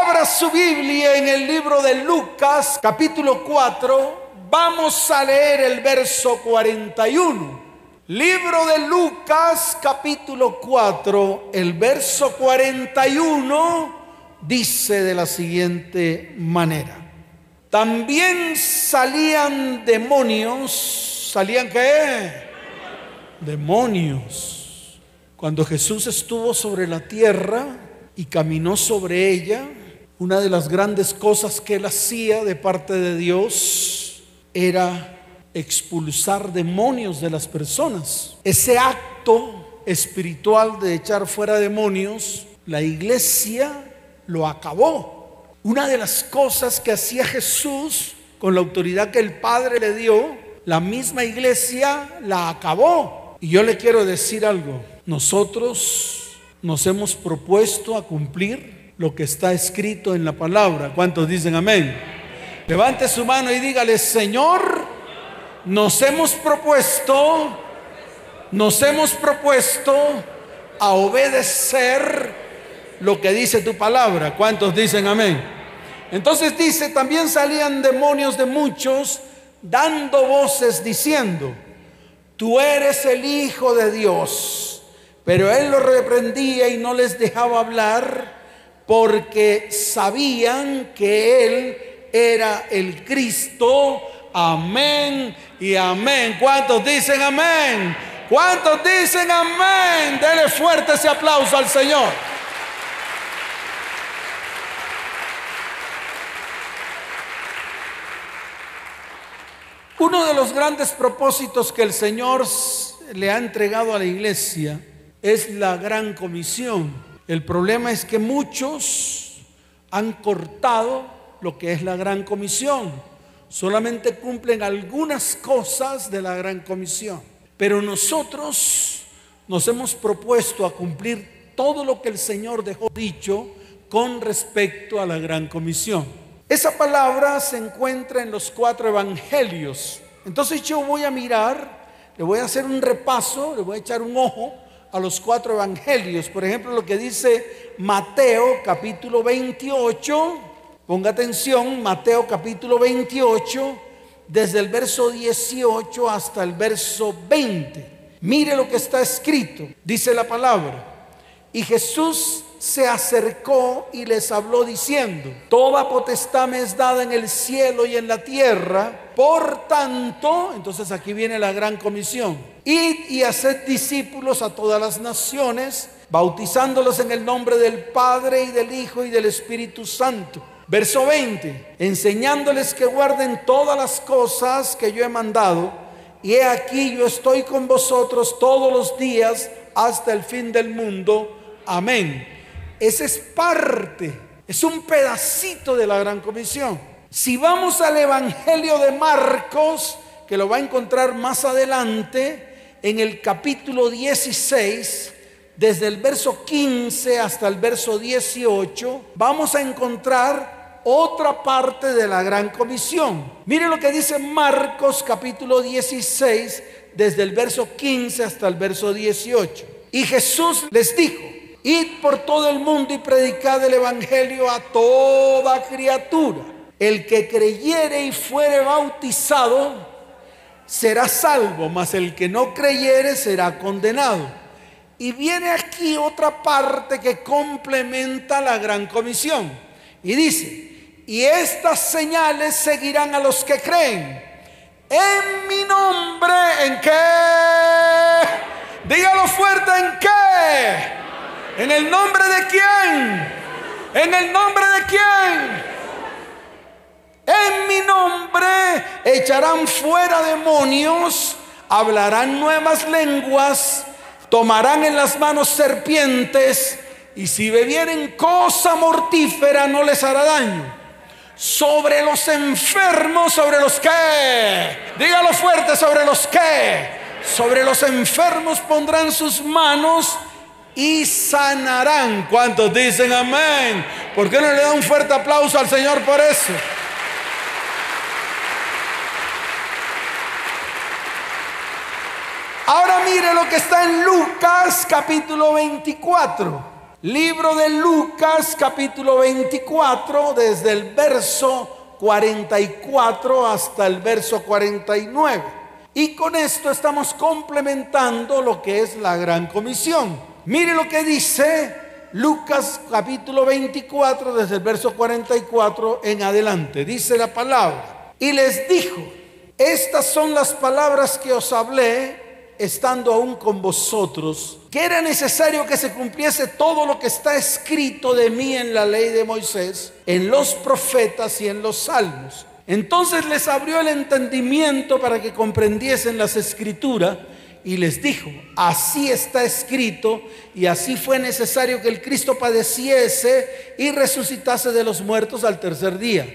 Abra su Biblia en el libro de Lucas, capítulo 4. Vamos a leer el verso 41. Libro de Lucas, capítulo 4, el verso 41 dice de la siguiente manera. También salían demonios. ¿Salían qué? Demonios. Cuando Jesús estuvo sobre la tierra y caminó sobre ella, una de las grandes cosas que él hacía de parte de Dios era expulsar demonios de las personas. Ese acto espiritual de echar fuera demonios, la iglesia lo acabó. Una de las cosas que hacía Jesús con la autoridad que el Padre le dio, la misma iglesia la acabó. Y yo le quiero decir algo, nosotros nos hemos propuesto a cumplir lo que está escrito en la palabra. ¿Cuántos dicen amén? Levante su mano y dígale, Señor, nos hemos propuesto, nos hemos propuesto a obedecer lo que dice tu palabra. ¿Cuántos dicen amén? Entonces dice, también salían demonios de muchos dando voces diciendo, tú eres el Hijo de Dios. Pero él los reprendía y no les dejaba hablar porque sabían que Él era el Cristo. Amén y amén. ¿Cuántos dicen amén? ¿Cuántos dicen amén? Dele fuerte ese aplauso al Señor. Uno de los grandes propósitos que el Señor le ha entregado a la iglesia es la gran comisión. El problema es que muchos han cortado lo que es la gran comisión. Solamente cumplen algunas cosas de la gran comisión. Pero nosotros nos hemos propuesto a cumplir todo lo que el Señor dejó dicho con respecto a la gran comisión. Esa palabra se encuentra en los cuatro evangelios. Entonces yo voy a mirar, le voy a hacer un repaso, le voy a echar un ojo a los cuatro evangelios. Por ejemplo, lo que dice Mateo capítulo 28. Ponga atención, Mateo capítulo 28, desde el verso 18 hasta el verso 20. Mire lo que está escrito. Dice la palabra. Y Jesús se acercó y les habló diciendo, Toda potestad me es dada en el cielo y en la tierra. Por tanto, entonces aquí viene la gran comisión. Id y haced discípulos a todas las naciones, bautizándolos en el nombre del Padre y del Hijo y del Espíritu Santo. Verso 20, enseñándoles que guarden todas las cosas que yo he mandado. Y he aquí yo estoy con vosotros todos los días hasta el fin del mundo. Amén. Esa es parte, es un pedacito de la gran comisión. Si vamos al Evangelio de Marcos, que lo va a encontrar más adelante, en el capítulo 16, desde el verso 15 hasta el verso 18, vamos a encontrar otra parte de la gran comisión. Mire lo que dice Marcos capítulo 16, desde el verso 15 hasta el verso 18. Y Jesús les dijo, id por todo el mundo y predicad el Evangelio a toda criatura. El que creyere y fuere bautizado será salvo, mas el que no creyere será condenado. Y viene aquí otra parte que complementa la gran comisión. Y dice, y estas señales seguirán a los que creen. En mi nombre, ¿en qué? Dígalo fuerte, ¿en qué? ¿En el nombre de quién? ¿En el nombre de quién? En mi nombre echarán fuera demonios, hablarán nuevas lenguas, tomarán en las manos serpientes y si bebieren cosa mortífera no les hará daño. Sobre los enfermos, sobre los que, dígalo fuerte, sobre los que, sobre los enfermos pondrán sus manos y sanarán. ¿Cuántos dicen amén? ¿Por qué no le da un fuerte aplauso al Señor por eso? Ahora mire lo que está en Lucas capítulo 24. Libro de Lucas capítulo 24, desde el verso 44 hasta el verso 49. Y con esto estamos complementando lo que es la gran comisión. Mire lo que dice Lucas capítulo 24, desde el verso 44 en adelante. Dice la palabra. Y les dijo, estas son las palabras que os hablé estando aún con vosotros, que era necesario que se cumpliese todo lo que está escrito de mí en la ley de Moisés, en los profetas y en los salmos. Entonces les abrió el entendimiento para que comprendiesen las escrituras y les dijo, así está escrito y así fue necesario que el Cristo padeciese y resucitase de los muertos al tercer día.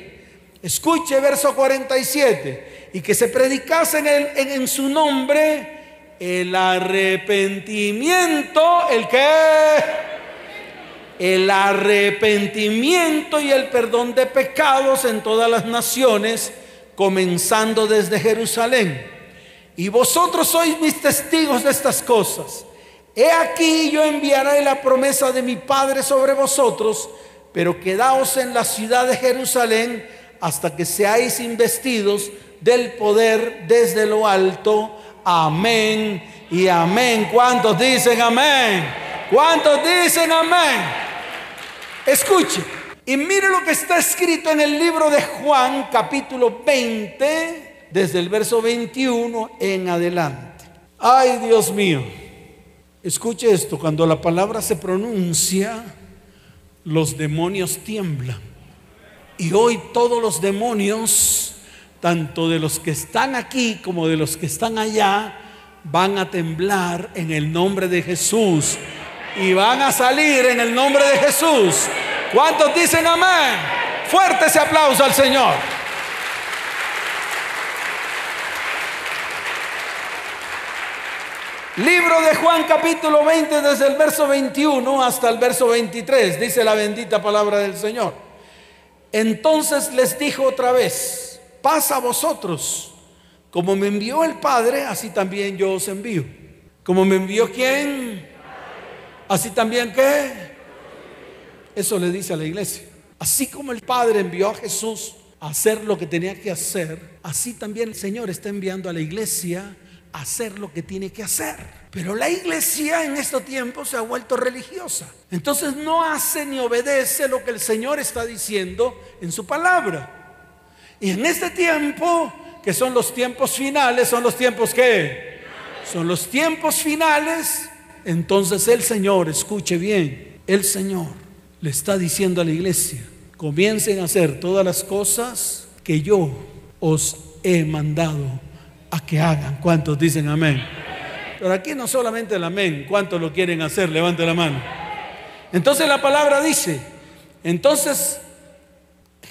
Escuche verso 47, y que se predicase en, en su nombre el arrepentimiento, ¿el qué? El arrepentimiento y el perdón de pecados en todas las naciones, comenzando desde Jerusalén. Y vosotros sois mis testigos de estas cosas. He aquí yo enviaré la promesa de mi Padre sobre vosotros, pero quedaos en la ciudad de Jerusalén hasta que seáis investidos del poder desde lo alto amén y amén. ¿Cuántos dicen amén? ¿Cuántos dicen amén? Escuche. Y mire lo que está escrito en el libro de Juan, capítulo 20, desde el verso 21 en adelante. Ay, Dios mío. Escuche esto, cuando la palabra se pronuncia, los demonios tiemblan. Y hoy todos los demonios tanto de los que están aquí como de los que están allá, van a temblar en el nombre de Jesús y van a salir en el nombre de Jesús. ¿Cuántos dicen amén? Fuerte ese aplauso al Señor. Libro de Juan capítulo 20 desde el verso 21 hasta el verso 23, dice la bendita palabra del Señor. Entonces les dijo otra vez, pasa a vosotros. Como me envió el Padre, así también yo os envío. Como me envió quién, así también qué. Eso le dice a la iglesia. Así como el Padre envió a Jesús a hacer lo que tenía que hacer, así también el Señor está enviando a la iglesia hacer lo que tiene que hacer. Pero la iglesia en estos tiempos se ha vuelto religiosa. Entonces no hace ni obedece lo que el Señor está diciendo en su palabra. Y en este tiempo, que son los tiempos finales, son los tiempos que son los tiempos finales, entonces el Señor, escuche bien, el Señor le está diciendo a la iglesia, comiencen a hacer todas las cosas que yo os he mandado a que hagan. ¿Cuántos dicen amén? Pero aquí no solamente el amén, ¿cuántos lo quieren hacer? Levante la mano. Entonces la palabra dice, entonces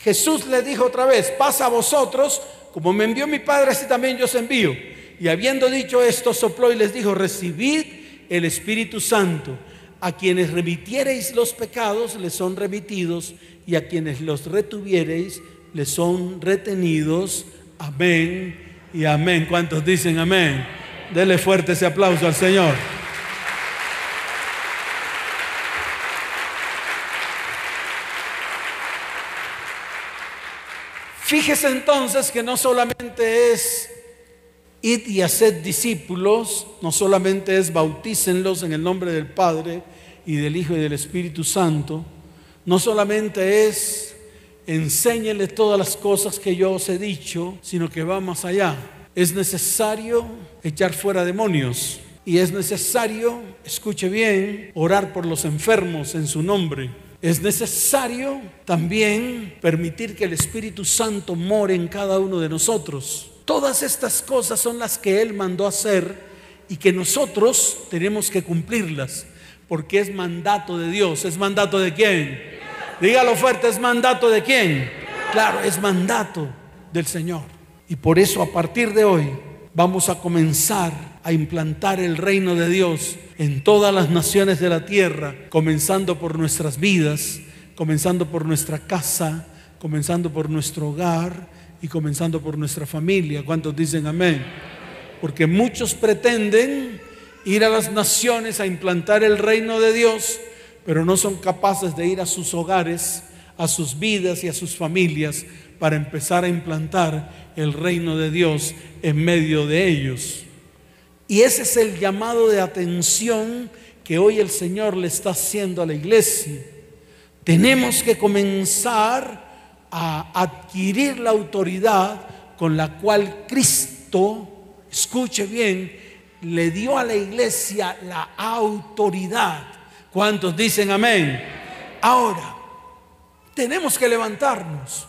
Jesús le dijo otra vez, pasa a vosotros, como me envió mi Padre, así también yo os envío. Y habiendo dicho esto, sopló y les dijo, recibid el Espíritu Santo. A quienes remitiereis los pecados, les son remitidos, y a quienes los retuviereis, les son retenidos. Amén y amén. ¿Cuántos dicen amén? Dele fuerte ese aplauso al Señor. Fíjese entonces que no solamente es id y haced discípulos, no solamente es bautícenlos en el nombre del Padre y del Hijo y del Espíritu Santo, no solamente es enséñenles todas las cosas que yo os he dicho, sino que va más allá. Es necesario echar fuera demonios y es necesario, escuche bien, orar por los enfermos en su nombre es necesario también permitir que el Espíritu Santo more en cada uno de nosotros. Todas estas cosas son las que Él mandó hacer y que nosotros tenemos que cumplirlas, porque es mandato de Dios. ¿Es mandato de quién? Dígalo fuerte, ¿es mandato de quién? Claro, es mandato del Señor. Y por eso a partir de hoy vamos a comenzar a implantar el reino de Dios en todas las naciones de la tierra, comenzando por nuestras vidas, comenzando por nuestra casa, comenzando por nuestro hogar y comenzando por nuestra familia. ¿Cuántos dicen amén? Porque muchos pretenden ir a las naciones a implantar el reino de Dios, pero no son capaces de ir a sus hogares, a sus vidas y a sus familias para empezar a implantar el reino de Dios en medio de ellos. Y ese es el llamado de atención que hoy el Señor le está haciendo a la iglesia. Tenemos que comenzar a adquirir la autoridad con la cual Cristo, escuche bien, le dio a la iglesia la autoridad. ¿Cuántos dicen amén? Ahora, tenemos que levantarnos.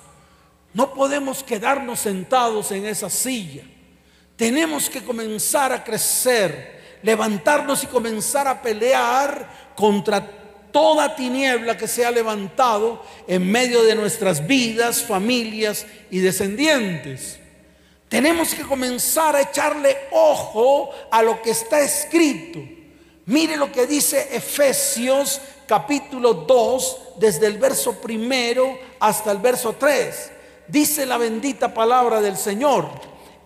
No podemos quedarnos sentados en esa silla. Tenemos que comenzar a crecer, levantarnos y comenzar a pelear contra toda tiniebla que se ha levantado en medio de nuestras vidas, familias y descendientes. Tenemos que comenzar a echarle ojo a lo que está escrito. Mire lo que dice Efesios capítulo 2, desde el verso primero hasta el verso 3. Dice la bendita palabra del Señor.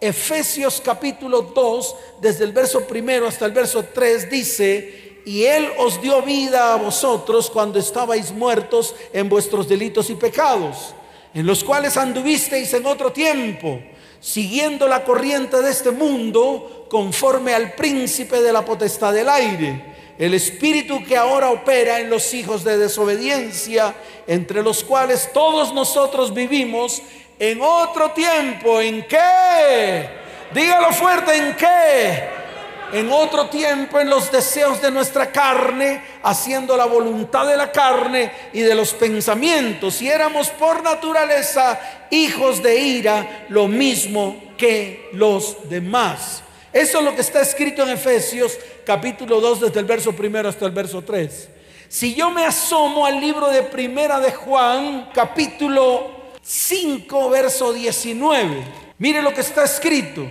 Efesios capítulo 2, desde el verso primero hasta el verso 3, dice, y Él os dio vida a vosotros cuando estabais muertos en vuestros delitos y pecados, en los cuales anduvisteis en otro tiempo, siguiendo la corriente de este mundo, conforme al príncipe de la potestad del aire, el espíritu que ahora opera en los hijos de desobediencia, entre los cuales todos nosotros vivimos en otro tiempo. ¿En qué? Dígalo fuerte, ¿en qué? En otro tiempo en los deseos de nuestra carne, haciendo la voluntad de la carne y de los pensamientos. Y éramos por naturaleza hijos de ira, lo mismo que los demás. Eso es lo que está escrito en Efesios capítulo 2 desde el verso primero hasta el verso 3. Si yo me asomo al libro de Primera de Juan, capítulo 5, verso 19, mire lo que está escrito.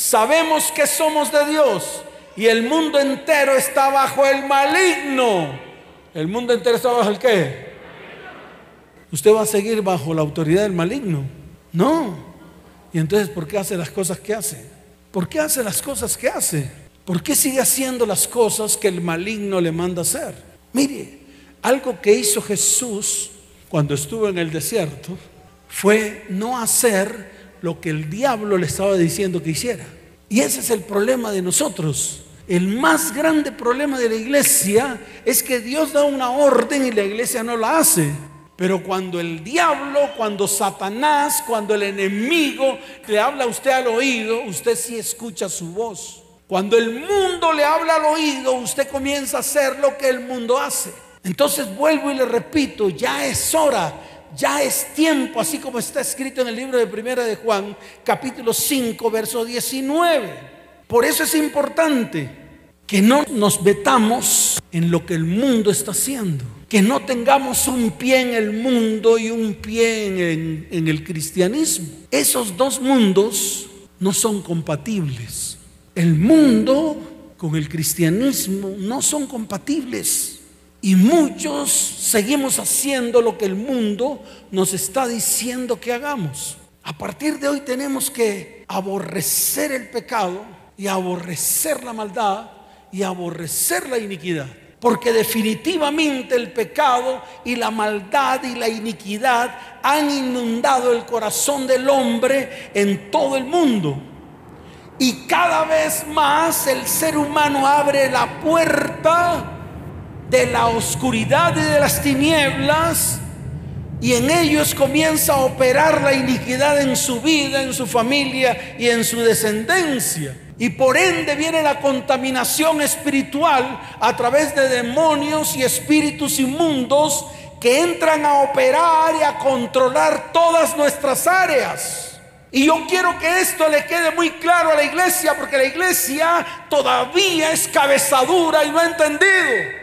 Sabemos que somos de Dios y el mundo entero está bajo el maligno. ¿El mundo entero está bajo el qué? ¿Usted va a seguir bajo la autoridad del maligno? No. ¿Y entonces por qué hace las cosas que hace? ¿Por qué hace las cosas que hace? ¿Por qué sigue haciendo las cosas que el maligno le manda hacer? Mire, algo que hizo Jesús cuando estuvo en el desierto fue no hacer lo que el diablo le estaba diciendo que hiciera. Y ese es el problema de nosotros. El más grande problema de la iglesia es que Dios da una orden y la iglesia no la hace. Pero cuando el diablo, cuando Satanás, cuando el enemigo le habla a usted al oído, usted sí escucha su voz. Cuando el mundo le habla al oído, usted comienza a hacer lo que el mundo hace. Entonces vuelvo y le repito, ya es hora ya es tiempo, así como está escrito en el libro de Primera de Juan, capítulo 5, verso 19. Por eso es importante que no nos metamos en lo que el mundo está haciendo, que no tengamos un pie en el mundo y un pie en, en el cristianismo. Esos dos mundos no son compatibles. El mundo con el cristianismo no son compatibles. Y muchos seguimos haciendo lo que el mundo nos está diciendo que hagamos. A partir de hoy tenemos que aborrecer el pecado y aborrecer la maldad y aborrecer la iniquidad. Porque definitivamente el pecado y la maldad y la iniquidad han inundado el corazón del hombre en todo el mundo. Y cada vez más el ser humano abre la puerta de la oscuridad y de las tinieblas y en ellos comienza a operar la iniquidad en su vida, en su familia y en su descendencia. Y por ende viene la contaminación espiritual a través de demonios y espíritus inmundos que entran a operar y a controlar todas nuestras áreas. Y yo quiero que esto le quede muy claro a la iglesia, porque la iglesia todavía es cabezadura y no ha entendido.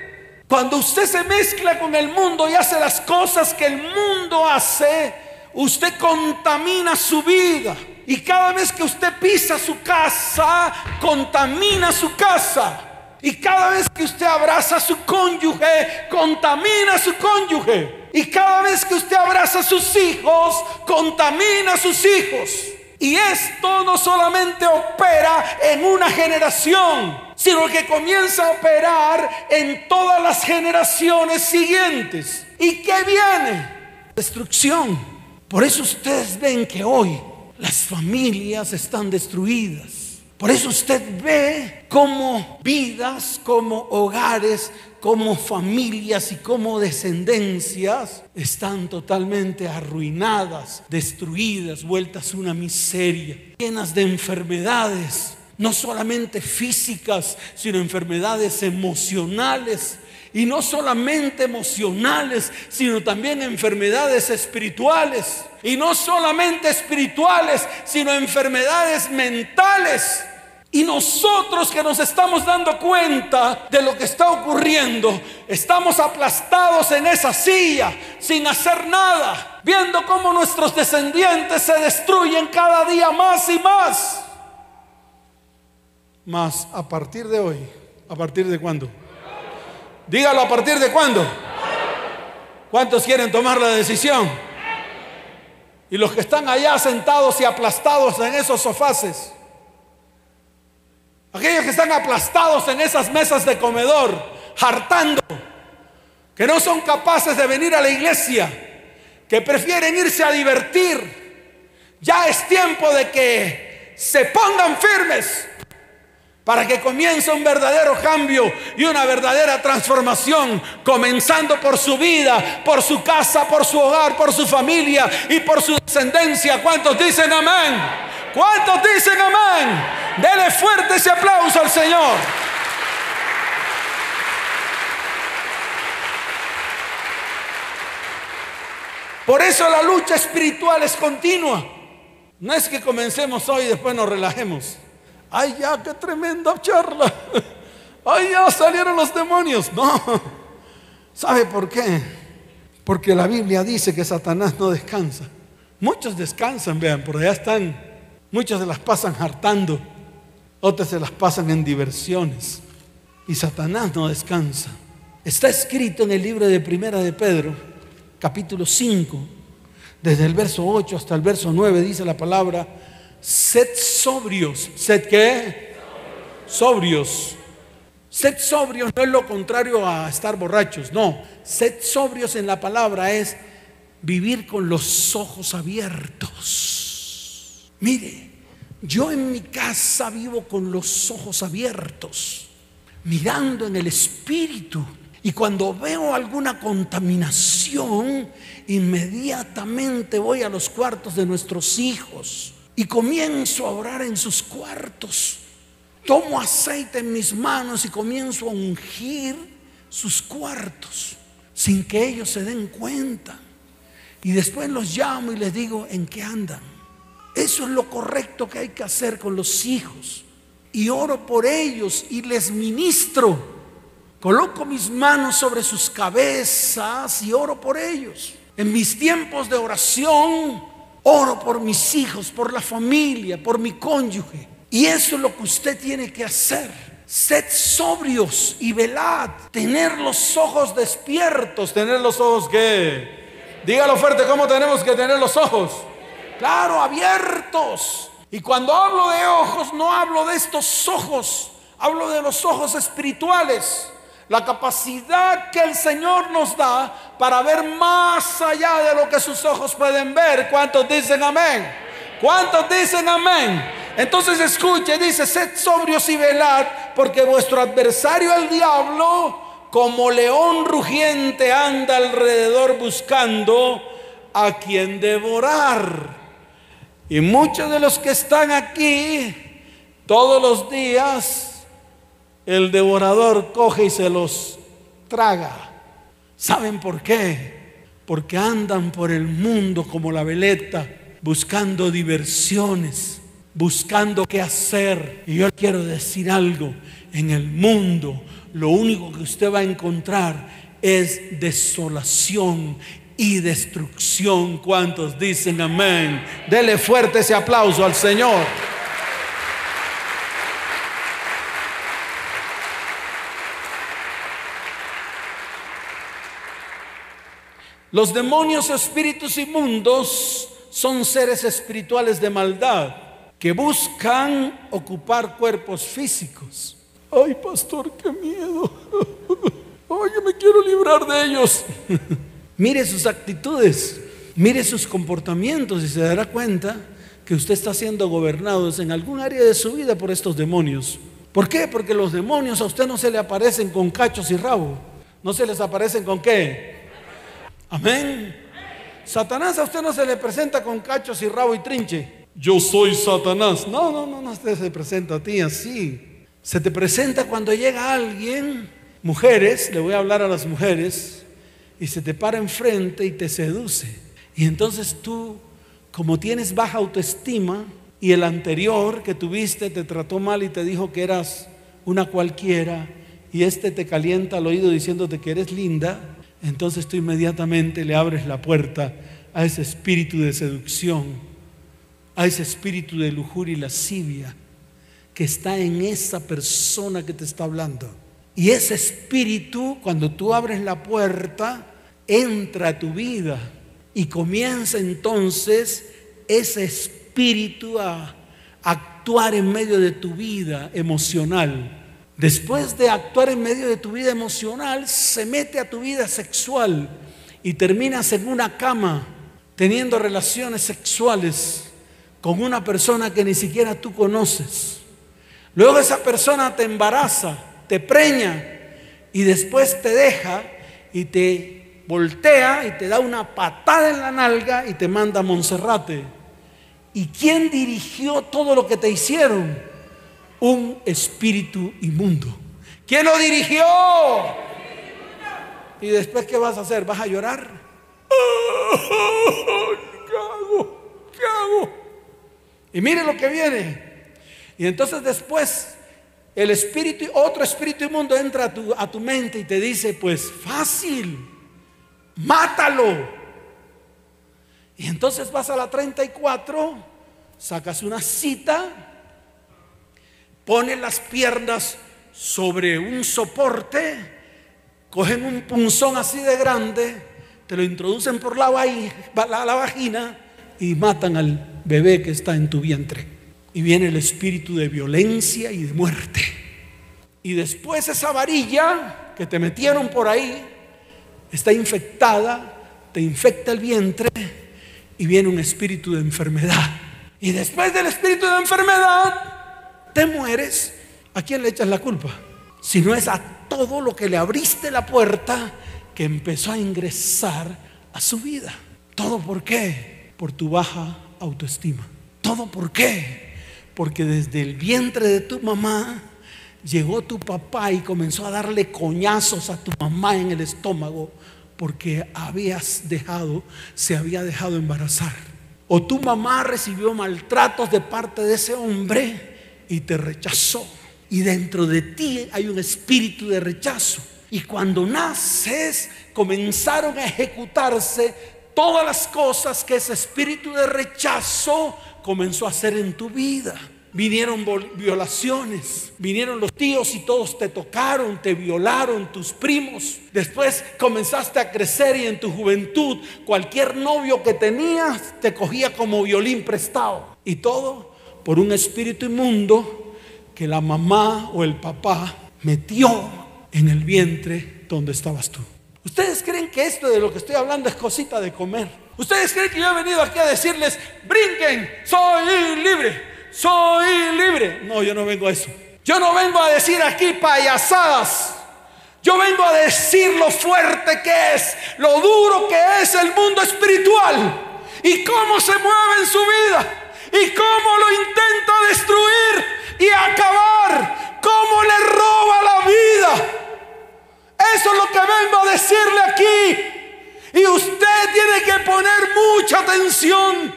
Cuando usted se mezcla con el mundo y hace las cosas que el mundo hace, usted contamina su vida. Y cada vez que usted pisa su casa, contamina su casa. Y cada vez que usted abraza a su cónyuge, contamina a su cónyuge. Y cada vez que usted abraza a sus hijos, contamina a sus hijos. Y esto no solamente opera en una generación, sino que comienza a operar en todas las generaciones siguientes. ¿Y qué viene? Destrucción. Por eso ustedes ven que hoy las familias están destruidas. Por eso usted ve cómo vidas, como hogares, como familias y como descendencias están totalmente arruinadas, destruidas, vueltas una miseria, llenas de enfermedades, no solamente físicas, sino enfermedades emocionales. Y no solamente emocionales, sino también enfermedades espirituales. Y no solamente espirituales, sino enfermedades mentales. Y nosotros que nos estamos dando cuenta de lo que está ocurriendo, estamos aplastados en esa silla sin hacer nada, viendo cómo nuestros descendientes se destruyen cada día más y más. Más a partir de hoy, ¿a partir de cuándo? Dígalo a partir de cuándo. ¿Cuántos quieren tomar la decisión? Y los que están allá sentados y aplastados en esos sofaces, aquellos que están aplastados en esas mesas de comedor, hartando, que no son capaces de venir a la iglesia, que prefieren irse a divertir, ya es tiempo de que se pongan firmes para que comience un verdadero cambio y una verdadera transformación, comenzando por su vida, por su casa, por su hogar, por su familia y por su descendencia. ¿Cuántos dicen amén? ¿Cuántos dicen amén? Dele fuerte ese aplauso al Señor. Por eso la lucha espiritual es continua. No es que comencemos hoy y después nos relajemos. Ay, ya, qué tremenda charla. Ay, ya salieron los demonios. No. ¿Sabe por qué? Porque la Biblia dice que Satanás no descansa. Muchos descansan, vean, por allá están. Muchos se las pasan hartando. Otras se las pasan en diversiones. Y Satanás no descansa. Está escrito en el libro de Primera de Pedro, capítulo 5, desde el verso 8 hasta el verso 9, dice la palabra Sed sobrios. ¿Sed qué? Sobrios. Sed sobrios no es lo contrario a estar borrachos, no. Sed sobrios en la palabra es vivir con los ojos abiertos. Mire, yo en mi casa vivo con los ojos abiertos, mirando en el espíritu. Y cuando veo alguna contaminación, inmediatamente voy a los cuartos de nuestros hijos y comienzo a orar en sus cuartos. Tomo aceite en mis manos y comienzo a ungir sus cuartos sin que ellos se den cuenta. Y después los llamo y les digo en qué andan. Eso es lo correcto que hay que hacer con los hijos. Y oro por ellos y les ministro. Coloco mis manos sobre sus cabezas y oro por ellos. En mis tiempos de oración Oro por mis hijos, por la familia, por mi cónyuge. Y eso es lo que usted tiene que hacer. Sed sobrios y velad. Tener los ojos despiertos. Tener los ojos que... Dígalo fuerte, ¿cómo tenemos que tener los ojos? Claro, abiertos. Y cuando hablo de ojos, no hablo de estos ojos. Hablo de los ojos espirituales la capacidad que el Señor nos da para ver más allá de lo que sus ojos pueden ver. ¿Cuántos dicen amén? ¿Cuántos dicen amén? Entonces escuche, dice, sed sobrios y velad, porque vuestro adversario el diablo, como león rugiente, anda alrededor buscando a quien devorar. Y muchos de los que están aquí todos los días el devorador coge y se los traga. ¿Saben por qué? Porque andan por el mundo como la veleta, buscando diversiones, buscando qué hacer. Y yo quiero decir algo, en el mundo lo único que usted va a encontrar es desolación y destrucción. ¿Cuántos dicen amén? Dele fuerte ese aplauso al Señor. Los demonios espíritus inmundos son seres espirituales de maldad que buscan ocupar cuerpos físicos. Ay, pastor, qué miedo. Ay, yo me quiero librar de ellos. mire sus actitudes, mire sus comportamientos y se dará cuenta que usted está siendo gobernado en algún área de su vida por estos demonios. ¿Por qué? Porque los demonios a usted no se le aparecen con cachos y rabo. ¿No se les aparecen con qué? Amén. Satanás a usted no se le presenta con cachos y rabo y trinche. Yo soy Satanás. No, no, no, no se presenta a ti así. Se te presenta cuando llega alguien, mujeres, le voy a hablar a las mujeres, y se te para enfrente y te seduce. Y entonces tú, como tienes baja autoestima, y el anterior que tuviste te trató mal y te dijo que eras una cualquiera, y este te calienta al oído diciéndote que eres linda, entonces tú inmediatamente le abres la puerta a ese espíritu de seducción, a ese espíritu de lujuria y lascivia que está en esa persona que te está hablando. Y ese espíritu, cuando tú abres la puerta, entra a tu vida y comienza entonces ese espíritu a actuar en medio de tu vida emocional. Después de actuar en medio de tu vida emocional, se mete a tu vida sexual y terminas en una cama teniendo relaciones sexuales con una persona que ni siquiera tú conoces. Luego esa persona te embaraza, te preña y después te deja y te voltea y te da una patada en la nalga y te manda a Monserrate. ¿Y quién dirigió todo lo que te hicieron? Un espíritu inmundo. ¿Quién lo dirigió? Y después, ¿qué vas a hacer? ¿Vas a llorar? ¿Qué hago? ¿Qué hago? Y mire lo que viene. Y entonces después el espíritu, otro espíritu inmundo entra a tu, a tu mente y te dice, pues fácil, mátalo. Y entonces vas a la 34, sacas una cita ponen las piernas sobre un soporte, cogen un punzón así de grande, te lo introducen por la, la, vagina y matan al bebé que está en tu vientre. Y viene el espíritu de violencia y de muerte. Y después esa varilla que te metieron por ahí está infectada, te infecta el vientre y viene un espíritu de enfermedad. Y después del espíritu de enfermedad te mueres, ¿a quién le echas la culpa? Si no es a todo lo que le abriste la puerta que empezó a ingresar a su vida. ¿Todo por qué? Por tu baja autoestima. ¿Todo por qué? Porque desde el vientre de tu mamá llegó tu papá y comenzó a darle coñazos a tu mamá en el estómago porque habías dejado, se había dejado embarazar. O tu mamá recibió maltratos de parte de ese hombre y te rechazó. Y dentro de ti hay un espíritu de rechazo. Y cuando naces, comenzaron a ejecutarse todas las cosas que ese espíritu de rechazo comenzó a hacer en tu vida. Vinieron violaciones, vinieron los tíos y todos te tocaron, te violaron, tus primos. Después comenzaste a crecer y en tu juventud cualquier novio que tenías te cogía como violín prestado. Y todo por un espíritu inmundo que la mamá o el papá metió en el vientre donde estabas tú. ¿Ustedes creen que esto de lo que estoy hablando es cosita de comer? ¿Ustedes creen que yo he venido aquí a decirles, brinquen, soy libre, soy libre? No, yo no vengo a eso. Yo no vengo a decir aquí payasadas. Yo vengo a decir lo fuerte que es, lo duro que es el mundo espiritual y cómo se mueve en su vida y cómo lo intenta destruir y acabar, cómo le roba la vida. Eso es lo que vengo a decirle aquí. Y usted tiene que poner mucha atención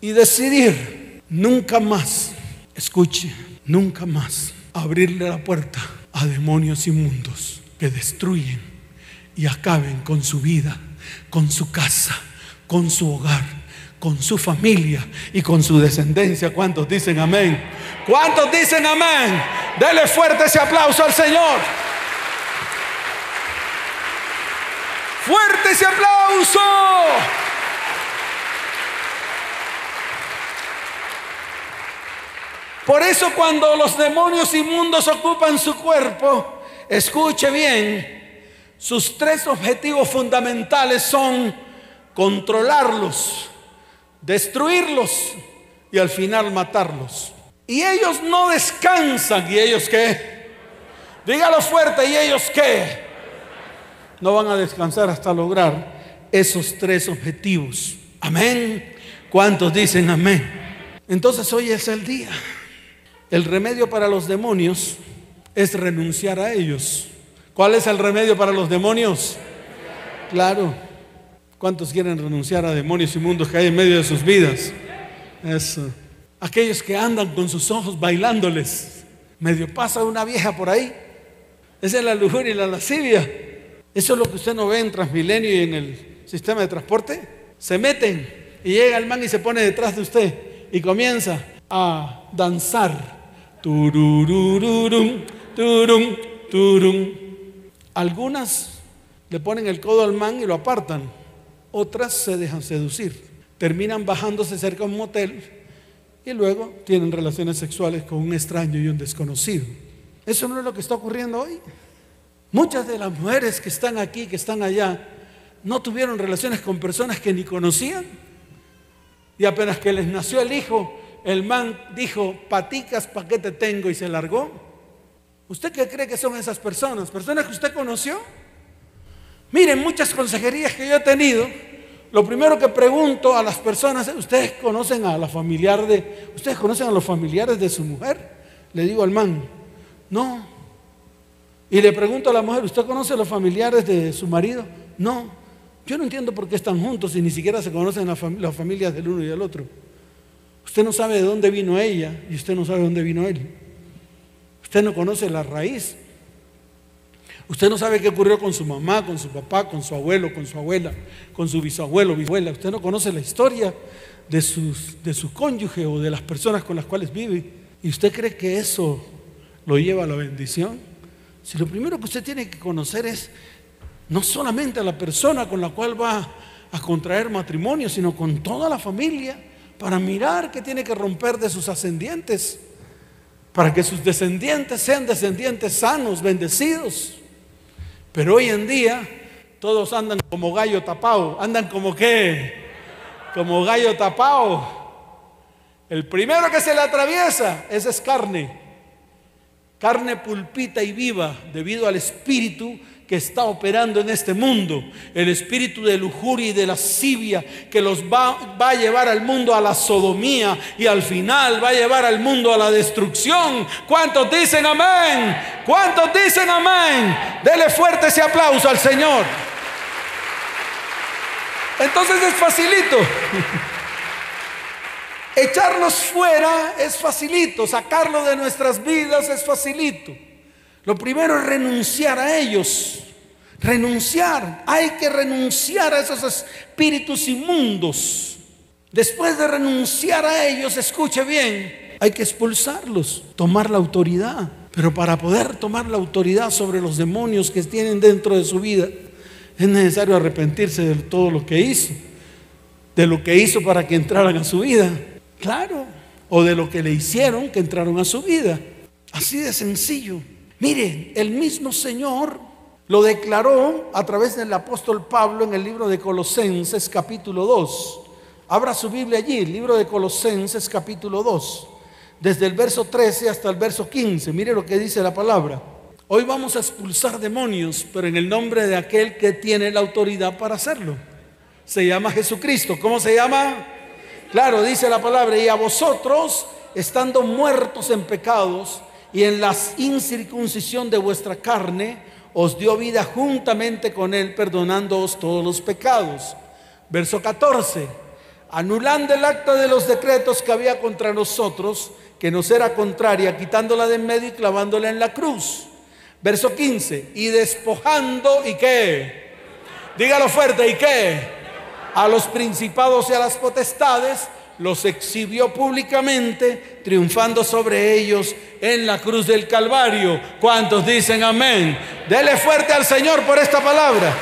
y decidir nunca más, escuche, nunca más abrirle la puerta a demonios inmundos que destruyen y acaben con su vida, con su casa, con su hogar con su familia y con su descendencia. ¿Cuántos dicen amén? ¿Cuántos dicen amén? Dele fuerte ese aplauso al Señor. Fuerte ese aplauso. Por eso cuando los demonios inmundos ocupan su cuerpo, escuche bien, sus tres objetivos fundamentales son controlarlos, destruirlos y al final matarlos. Y ellos no descansan. ¿Y ellos qué? Dígalo fuerte. ¿Y ellos qué? No van a descansar hasta lograr esos tres objetivos. Amén. ¿Cuántos dicen amén? Entonces hoy es el día. El remedio para los demonios es renunciar a ellos. ¿Cuál es el remedio para los demonios? Claro. ¿Cuántos quieren renunciar a demonios inmundos que hay en medio de sus vidas? Eso. Aquellos que andan con sus ojos bailándoles. Medio pasa una vieja por ahí. Esa es la lujuria y la lascivia. Eso es lo que usted no ve en Transmilenio y en el sistema de transporte. Se meten y llega el man y se pone detrás de usted y comienza a danzar. Turururum, turum, turum. Algunas le ponen el codo al man y lo apartan. Otras se dejan seducir. Terminan bajándose cerca de un motel y luego tienen relaciones sexuales con un extraño y un desconocido. Eso no es lo que está ocurriendo hoy. Muchas de las mujeres que están aquí, que están allá, no tuvieron relaciones con personas que ni conocían. Y apenas que les nació el hijo, el man dijo, paticas, ¿para qué te tengo? Y se largó. ¿Usted qué cree que son esas personas? ¿Personas que usted conoció? Miren, muchas consejerías que yo he tenido, lo primero que pregunto a las personas, ¿ustedes conocen a la familiar de, ustedes conocen a los familiares de su mujer? Le digo al man, no. Y le pregunto a la mujer, ¿usted conoce a los familiares de su marido? No. Yo no entiendo por qué están juntos y ni siquiera se conocen las, familias del uno y del otro. Usted no sabe de dónde vino ella y usted no sabe de dónde vino él. Usted no conoce la raíz. Usted no sabe qué ocurrió con su mamá, con su papá, con su abuelo, con su abuela, con su bisabuelo, bisabuela. Usted no conoce la historia de, sus, de su cónyuge o de las personas con las cuales vive. ¿Y usted cree que eso lo lleva a la bendición? Si lo primero que usted tiene que conocer es no solamente a la persona con la cual va a contraer matrimonio, sino con toda la familia, para mirar qué tiene que romper de sus ascendientes, para que sus descendientes sean descendientes sanos, bendecidos. Pero hoy en día todos andan como gallo tapado. ¿Andan como qué? Como gallo tapado. El primero que se le atraviesa, esa es carne. Carne pulpita y viva debido al espíritu que está operando en este mundo, el espíritu de lujuria y de lascivia que los va, va, a llevar al mundo a la sodomía y al final va a llevar al mundo a la destrucción. ¿Cuántos dicen amén? ¿Cuántos dicen amén? Dele fuerte ese aplauso al Señor. Entonces es facilito. Echarlos fuera es facilito, sacarlo de nuestras vidas es facilito. Lo primero es renunciar a ellos. Renunciar. Hay que renunciar a esos espíritus inmundos. Después de renunciar a ellos, escuche bien, hay que expulsarlos, tomar la autoridad. Pero para poder tomar la autoridad sobre los demonios que tienen dentro de su vida, es necesario arrepentirse de todo lo que hizo. De lo que hizo para que entraran a su vida. Claro. O de lo que le hicieron que entraron a su vida. Así de sencillo. Miren, el mismo Señor lo declaró a través del apóstol Pablo en el libro de Colosenses capítulo 2. Abra su Biblia allí, el libro de Colosenses capítulo 2, desde el verso 13 hasta el verso 15. Mire lo que dice la palabra. Hoy vamos a expulsar demonios, pero en el nombre de aquel que tiene la autoridad para hacerlo. Se llama Jesucristo. ¿Cómo se llama? Claro, dice la palabra, y a vosotros, estando muertos en pecados, y en la incircuncisión de vuestra carne os dio vida juntamente con él, perdonándoos todos los pecados. Verso 14, anulando el acta de los decretos que había contra nosotros, que nos era contraria, quitándola de en medio y clavándola en la cruz. Verso 15, y despojando, ¿y qué? Dígalo fuerte, ¿y qué? A los principados y a las potestades los exhibió públicamente, triunfando sobre ellos en la cruz del Calvario. ¿Cuántos dicen amén? Dele fuerte al Señor por esta palabra.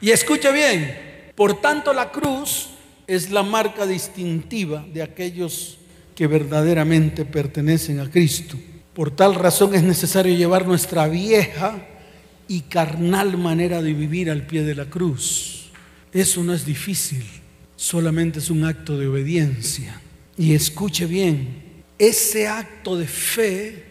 Y escuche bien, por tanto la cruz es la marca distintiva de aquellos que verdaderamente pertenecen a Cristo. Por tal razón es necesario llevar nuestra vieja y carnal manera de vivir al pie de la cruz. Eso no es difícil, solamente es un acto de obediencia. Y escuche bien, ese acto de fe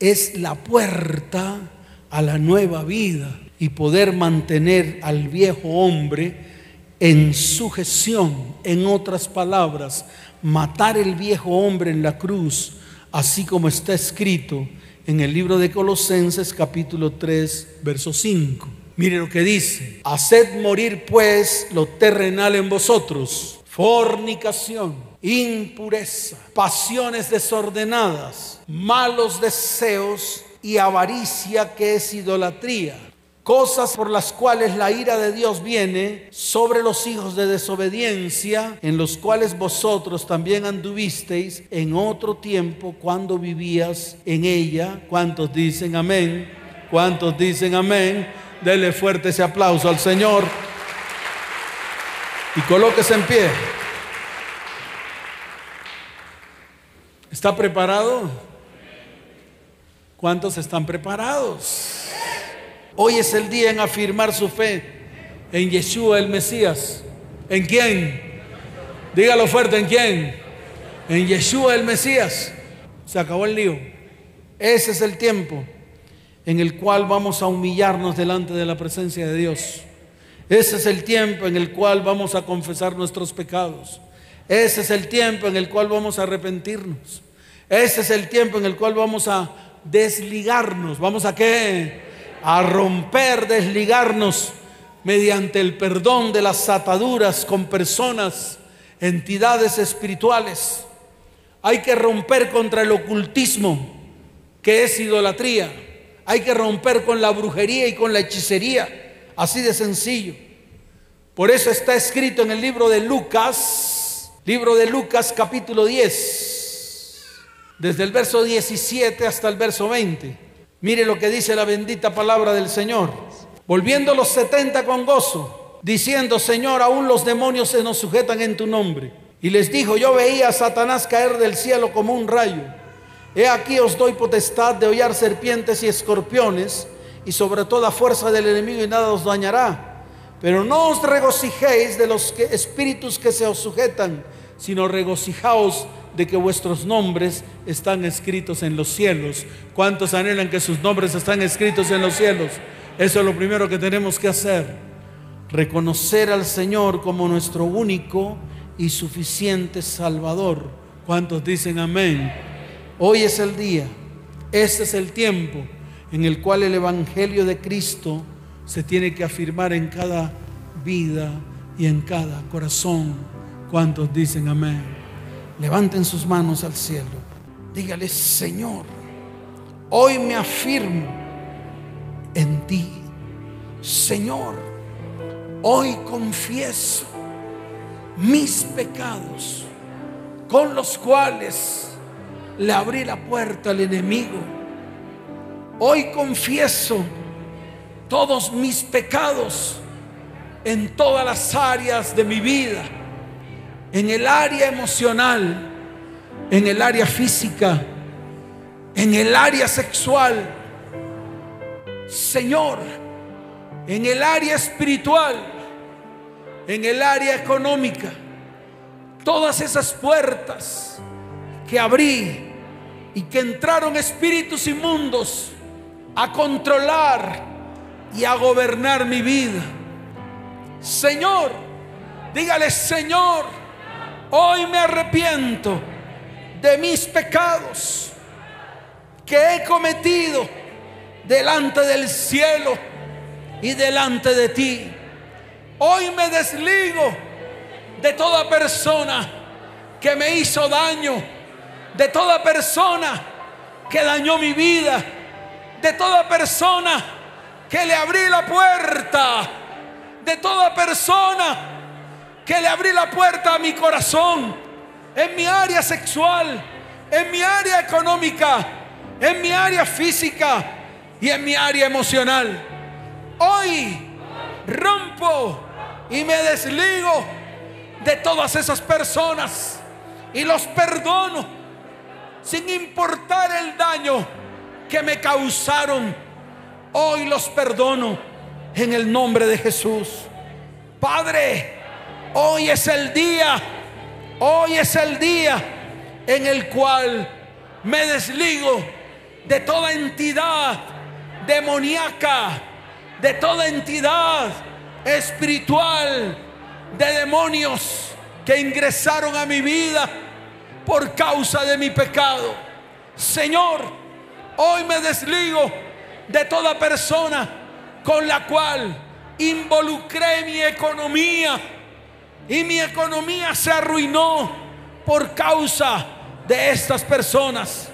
es la puerta a la nueva vida y poder mantener al viejo hombre en sujeción, en otras palabras, matar el viejo hombre en la cruz, así como está escrito en el libro de Colosenses capítulo 3, verso 5. Mire lo que dice, haced morir pues lo terrenal en vosotros, fornicación, impureza, pasiones desordenadas, malos deseos y avaricia que es idolatría cosas por las cuales la ira de Dios viene sobre los hijos de desobediencia, en los cuales vosotros también anduvisteis en otro tiempo cuando vivías en ella. ¿Cuántos dicen amén? ¿Cuántos dicen amén? Dele fuerte ese aplauso al Señor y colóquese en pie. ¿Está preparado? ¿Cuántos están preparados? Hoy es el día en afirmar su fe en Yeshua el Mesías. ¿En quién? Dígalo fuerte, ¿en quién? En Yeshua el Mesías. Se acabó el lío. Ese es el tiempo en el cual vamos a humillarnos delante de la presencia de Dios. Ese es el tiempo en el cual vamos a confesar nuestros pecados. Ese es el tiempo en el cual vamos a arrepentirnos. Ese es el tiempo en el cual vamos a desligarnos. ¿Vamos a qué? A romper, desligarnos mediante el perdón de las ataduras con personas, entidades espirituales. Hay que romper contra el ocultismo, que es idolatría. Hay que romper con la brujería y con la hechicería, así de sencillo. Por eso está escrito en el libro de Lucas, libro de Lucas capítulo 10, desde el verso 17 hasta el verso 20. Mire lo que dice la bendita palabra del Señor. Volviendo los setenta con gozo, diciendo, Señor, aún los demonios se nos sujetan en tu nombre. Y les dijo, yo veía a Satanás caer del cielo como un rayo. He aquí os doy potestad de hollar serpientes y escorpiones y sobre toda fuerza del enemigo y nada os dañará. Pero no os regocijéis de los espíritus que se os sujetan, sino regocijaos de que vuestros nombres están escritos en los cielos. ¿Cuántos anhelan que sus nombres están escritos en los cielos? Eso es lo primero que tenemos que hacer. Reconocer al Señor como nuestro único y suficiente Salvador. ¿Cuántos dicen amén? Hoy es el día, este es el tiempo en el cual el Evangelio de Cristo se tiene que afirmar en cada vida y en cada corazón. ¿Cuántos dicen amén? Levanten sus manos al cielo. Dígale, Señor, hoy me afirmo en ti. Señor, hoy confieso mis pecados con los cuales le abrí la puerta al enemigo. Hoy confieso todos mis pecados en todas las áreas de mi vida en el área emocional, en el área física, en el área sexual. Señor, en el área espiritual, en el área económica, todas esas puertas que abrí y que entraron espíritus inmundos a controlar y a gobernar mi vida. Señor, dígale, Señor, Hoy me arrepiento de mis pecados que he cometido delante del cielo y delante de ti. Hoy me desligo de toda persona que me hizo daño, de toda persona que dañó mi vida, de toda persona que le abrí la puerta, de toda persona que le abrí la puerta a mi corazón, en mi área sexual, en mi área económica, en mi área física y en mi área emocional. Hoy rompo y me desligo de todas esas personas y los perdono sin importar el daño que me causaron. Hoy los perdono en el nombre de Jesús. Padre, hoy es el día, hoy es el día en el cual me desligo de toda entidad demoníaca, de toda entidad espiritual, de demonios que ingresaron a mi vida por causa de mi pecado. Señor, hoy me desligo de toda persona con la cual involucré mi economía y mi economía se arruinó por causa de estas personas.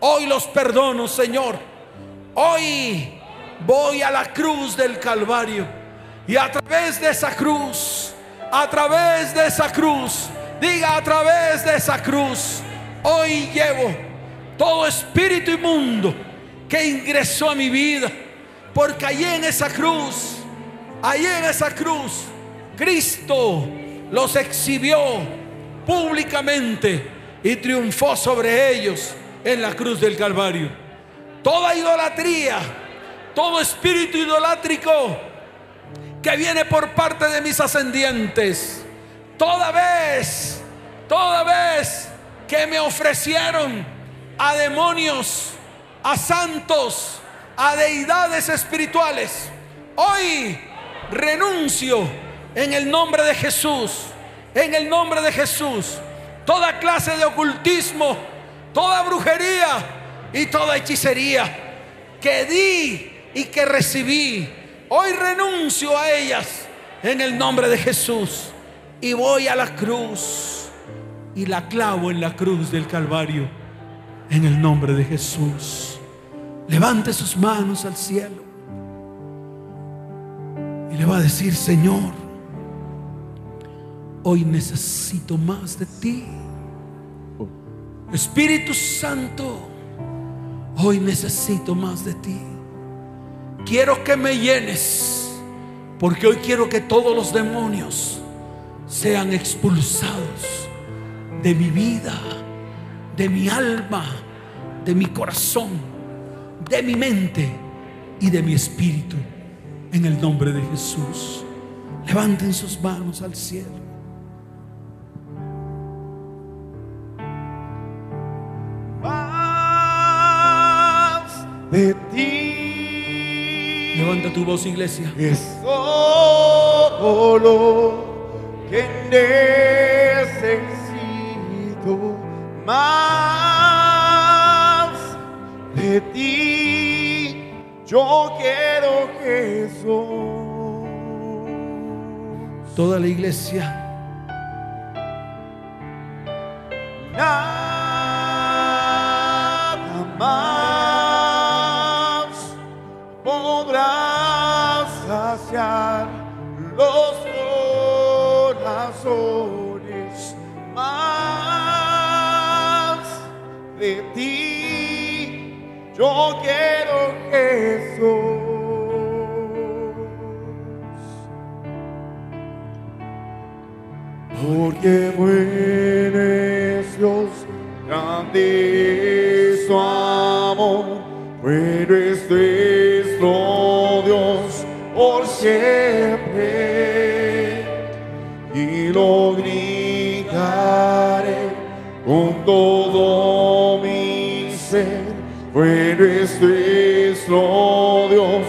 Hoy los perdono, Señor. Hoy voy a la cruz del Calvario y a través de esa cruz, a través de esa cruz, diga a través de esa cruz, hoy llevo todo espíritu inmundo que ingresó a mi vida, porque allí en esa cruz, allí en esa cruz, Cristo los exhibió públicamente y triunfó sobre ellos en la cruz del Calvario. Toda idolatría, todo espíritu idolátrico que viene por parte de mis ascendientes, toda vez, toda vez que me ofrecieron a demonios, a santos, a deidades espirituales, hoy renuncio en el nombre de Jesús, en el nombre de Jesús, toda clase de ocultismo, toda brujería y toda hechicería que di y que recibí. Hoy renuncio a ellas en el nombre de Jesús y voy a la cruz y la clavo en la cruz del Calvario en el nombre de Jesús. Levante sus manos al cielo y le va a decir, Señor, hoy necesito más de ti. Espíritu Santo, hoy necesito más de ti. Quiero que me llenes, porque hoy quiero que todos los demonios sean expulsados de mi vida, de mi alma, de mi corazón, de mi mente y de mi espíritu. En el nombre de Jesús. Levanten sus manos al cielo. De ti. Levanta tu voz, iglesia. Es solo que necesito más de ti. Yo quiero Jesús. Toda la iglesia. Yo quiero Jesús. Porque bueno es Dios, grande es su amor, bueno es nuestro Dios por siempre. Y lo gritaré con todo es nuestro Dios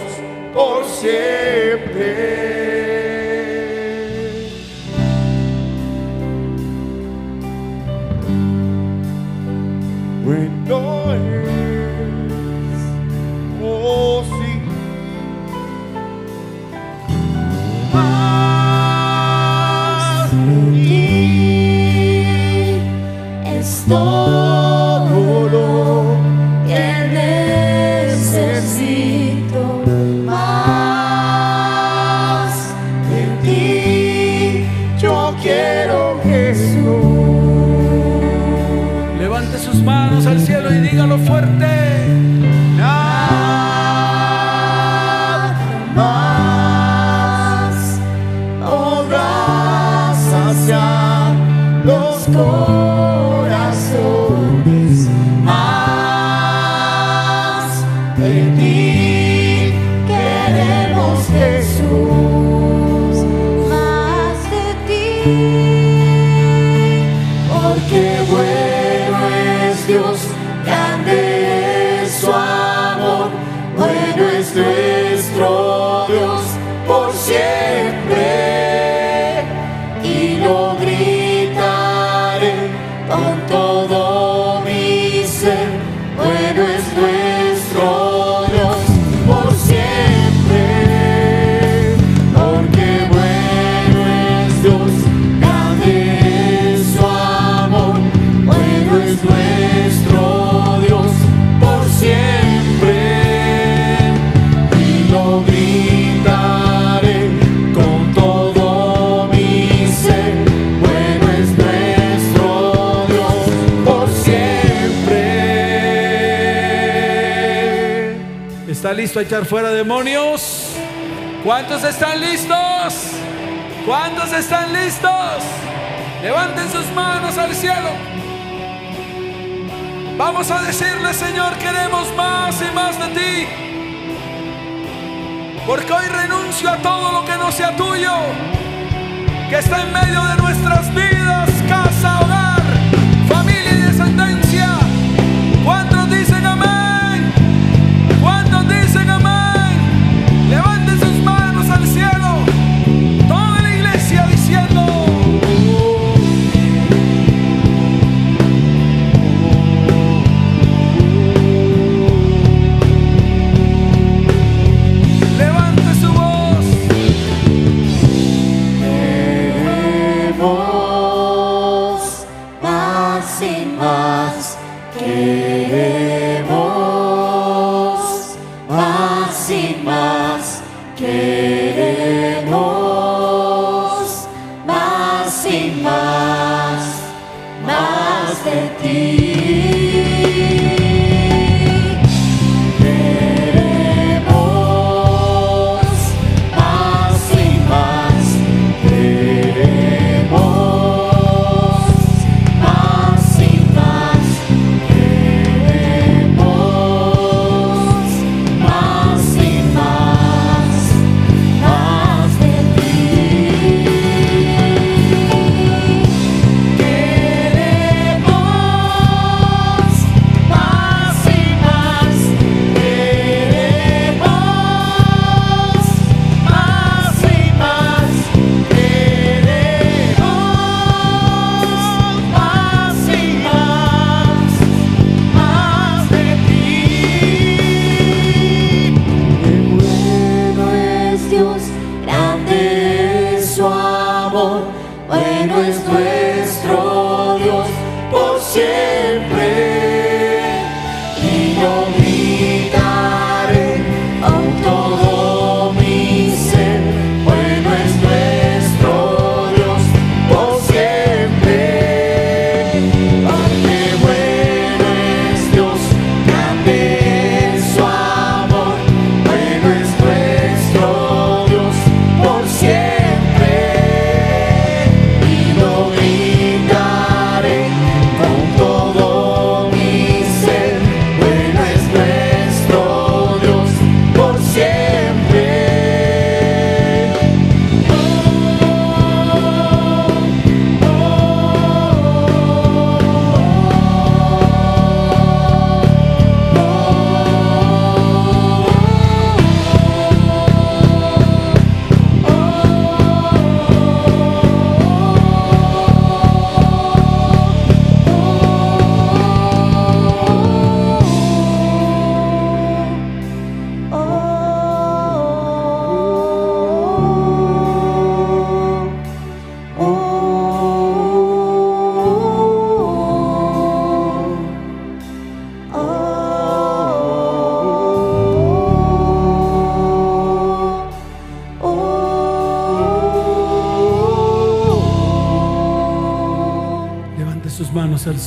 por siempre. Bueno es, oh sí, más de ti Es listo a echar fuera demonios? ¿Cuántos están listos? ¿Cuántos están listos? Levanten sus manos al cielo. Vamos a decirle, Señor, queremos más y más de ti. Porque hoy renuncio a todo lo que no sea tuyo, que está en medio de nuestras vidas, casa, hogar, familia y descendencia.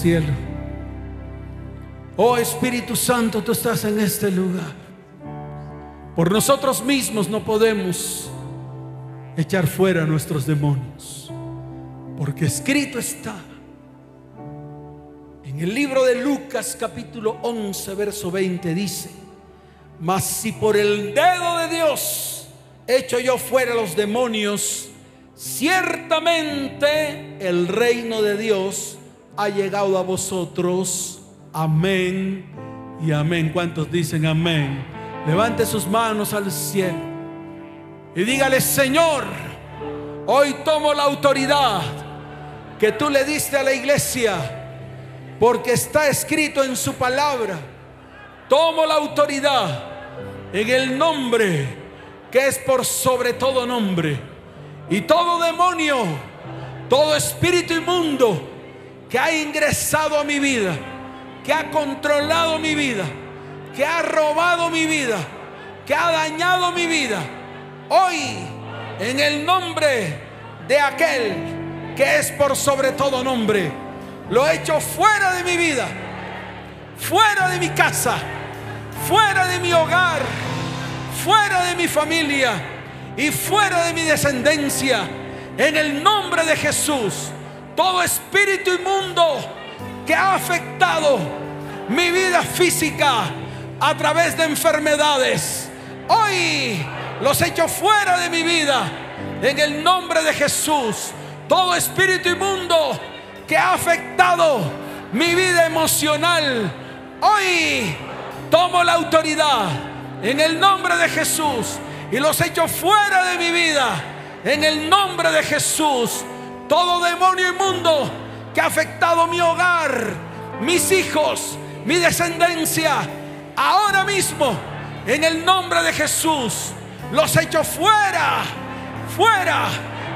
Cielo. Oh Espíritu Santo, tú estás en este lugar. Por nosotros mismos no podemos echar fuera a nuestros demonios. Porque escrito está en el libro de Lucas capítulo 11, verso 20 dice, mas si por el dedo de Dios echo yo fuera los demonios, ciertamente el reino de Dios ha llegado a vosotros. Amén y amén. ¿Cuántos dicen amén? Levante sus manos al cielo y dígale, Señor, hoy tomo la autoridad que tú le diste a la iglesia, porque está escrito en su palabra. Tomo la autoridad en el nombre que es por sobre todo nombre. Y todo demonio, todo espíritu inmundo que ha ingresado a mi vida, que ha controlado mi vida, que ha robado mi vida, que ha dañado mi vida, hoy en el nombre de aquel que es por sobre todo nombre, lo he hecho fuera de mi vida, fuera de mi casa, fuera de mi hogar, fuera de mi familia y fuera de mi descendencia. En el nombre de Jesús, todo espíritu inmundo que ha afectado mi vida física a través de enfermedades, hoy los echo fuera de mi vida. En el nombre de Jesús, todo espíritu inmundo que ha afectado mi vida emocional, hoy tomo la autoridad en el nombre de Jesús y los echo fuera de mi vida. En el nombre de Jesús, todo demonio inmundo que ha afectado mi hogar, mis hijos, mi descendencia, ahora mismo, en el nombre de Jesús, los echo fuera, fuera,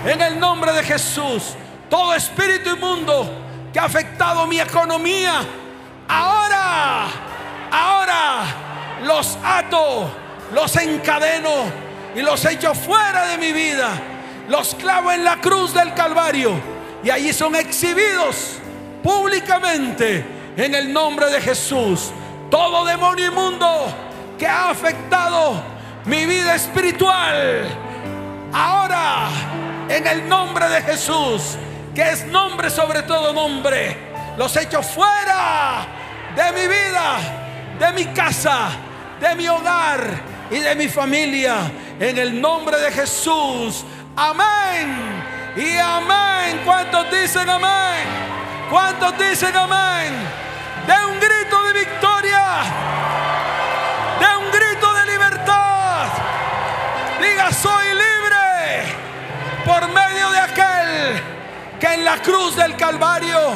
en el nombre de Jesús. Todo espíritu inmundo que ha afectado mi economía, ahora, ahora los ato, los encadeno y los echo fuera de mi vida. Los clavo en la cruz del Calvario y allí son exhibidos públicamente en el nombre de Jesús. Todo demonio inmundo que ha afectado mi vida espiritual, ahora en el nombre de Jesús, que es nombre sobre todo nombre, los echo fuera de mi vida, de mi casa, de mi hogar y de mi familia. En el nombre de Jesús. Amén. Y amén. ¿Cuántos dicen amén? ¿Cuántos dicen amén? De un grito de victoria. De un grito de libertad. Diga, soy libre por medio de aquel que en la cruz del Calvario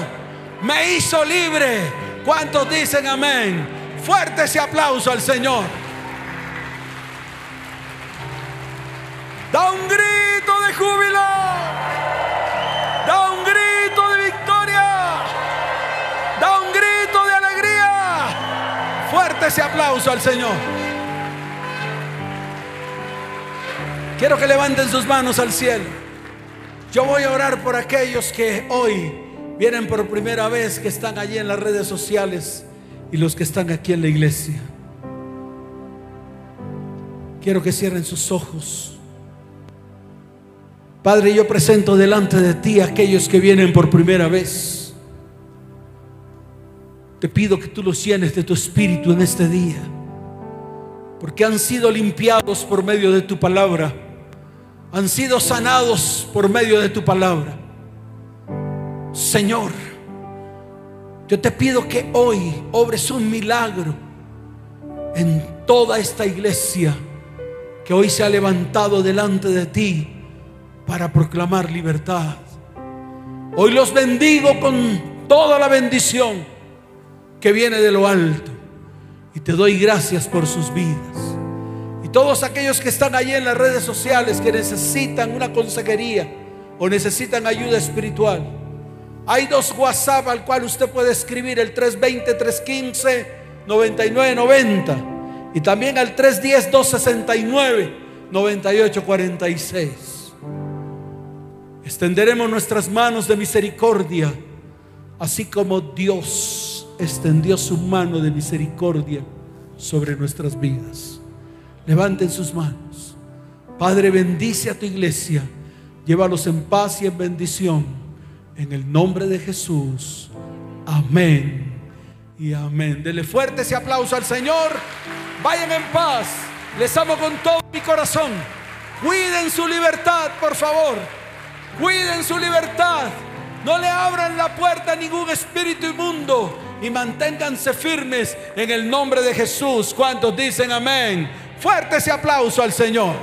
me hizo libre. ¿Cuántos dicen amén? Fuerte ese aplauso al Señor. Da un grito de júbilo. Da un grito de victoria. Da un grito de alegría. Fuerte ese aplauso al Señor. Quiero que levanten sus manos al cielo. Yo voy a orar por aquellos que hoy vienen por primera vez, que están allí en las redes sociales y los que están aquí en la iglesia. Quiero que cierren sus ojos. Padre, yo presento delante de ti a aquellos que vienen por primera vez. Te pido que tú los llenes de tu espíritu en este día, porque han sido limpiados por medio de tu palabra, han sido sanados por medio de tu palabra. Señor, yo te pido que hoy obres un milagro en toda esta iglesia que hoy se ha levantado delante de ti para proclamar libertad. Hoy los bendigo con toda la bendición que viene de lo alto. Y te doy gracias por sus vidas. Y todos aquellos que están allí en las redes sociales que necesitan una consejería o necesitan ayuda espiritual. Hay dos WhatsApp al cual usted puede escribir el 320-315-9990 y también al 310-269-9846. Extenderemos nuestras manos de misericordia, así como Dios extendió su mano de misericordia sobre nuestras vidas. Levanten sus manos. Padre, bendice a tu iglesia. Llévalos en paz y en bendición. En el nombre de Jesús. Amén. Y amén. Dele fuerte ese aplauso al Señor. Vayan en paz. Les amo con todo mi corazón. Cuiden su libertad, por favor. Cuiden su libertad. No le abran la puerta a ningún espíritu inmundo. Y manténganse firmes en el nombre de Jesús. ¿Cuántos dicen amén? Fuerte ese aplauso al Señor.